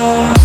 Bye.